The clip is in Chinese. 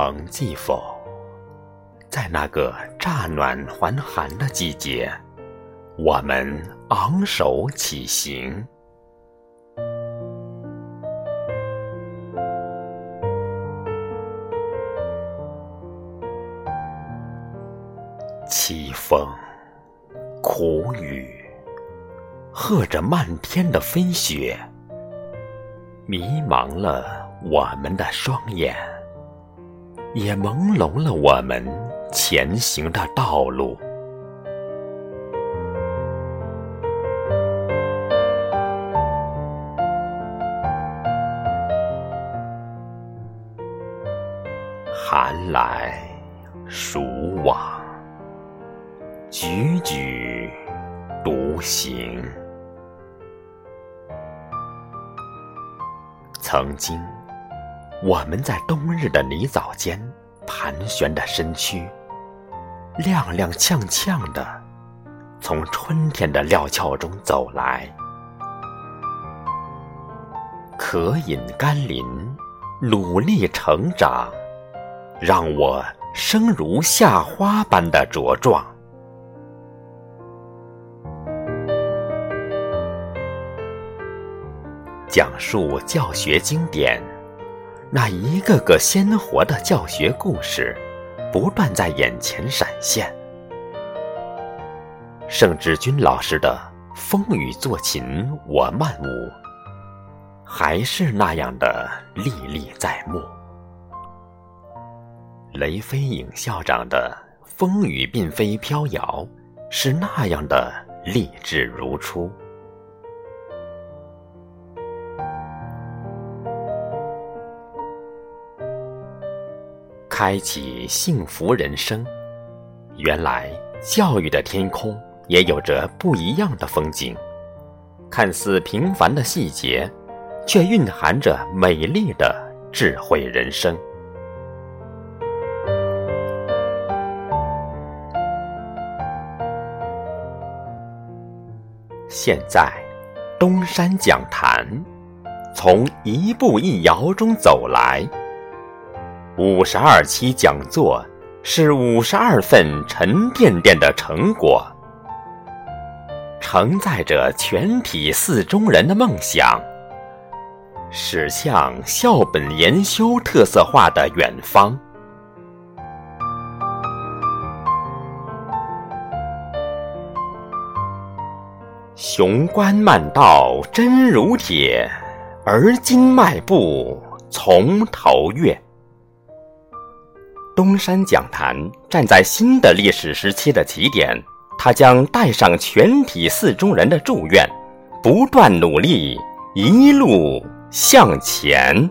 曾记否，在那个乍暖还寒的季节，我们昂首起行。凄风，苦雨，和着漫天的飞雪，迷茫了我们的双眼，也朦胧了我们前行的道路。寒来暑往。踽踽独行。曾经，我们在冬日的泥沼间盘旋着身躯，踉踉跄跄的从春天的料峭中走来。渴饮甘霖，努力成长，让我生如夏花般的茁壮。讲述教学经典，那一个个鲜活的教学故事，不断在眼前闪现。盛志军老师的《风雨作琴我慢舞》，还是那样的历历在目。雷飞影校长的《风雨并非飘摇》，是那样的励志如初。开启幸福人生，原来教育的天空也有着不一样的风景。看似平凡的细节，却蕴含着美丽的智慧人生。现在，东山讲坛从一步一摇中走来。五十二期讲座是五十二份沉甸甸的成果，承载着全体四中人的梦想，驶向校本研修特色化的远方。雄关漫道真如铁，而今迈步从头越。东山讲坛站在新的历史时期的起点，它将带上全体寺中人的祝愿，不断努力，一路向前。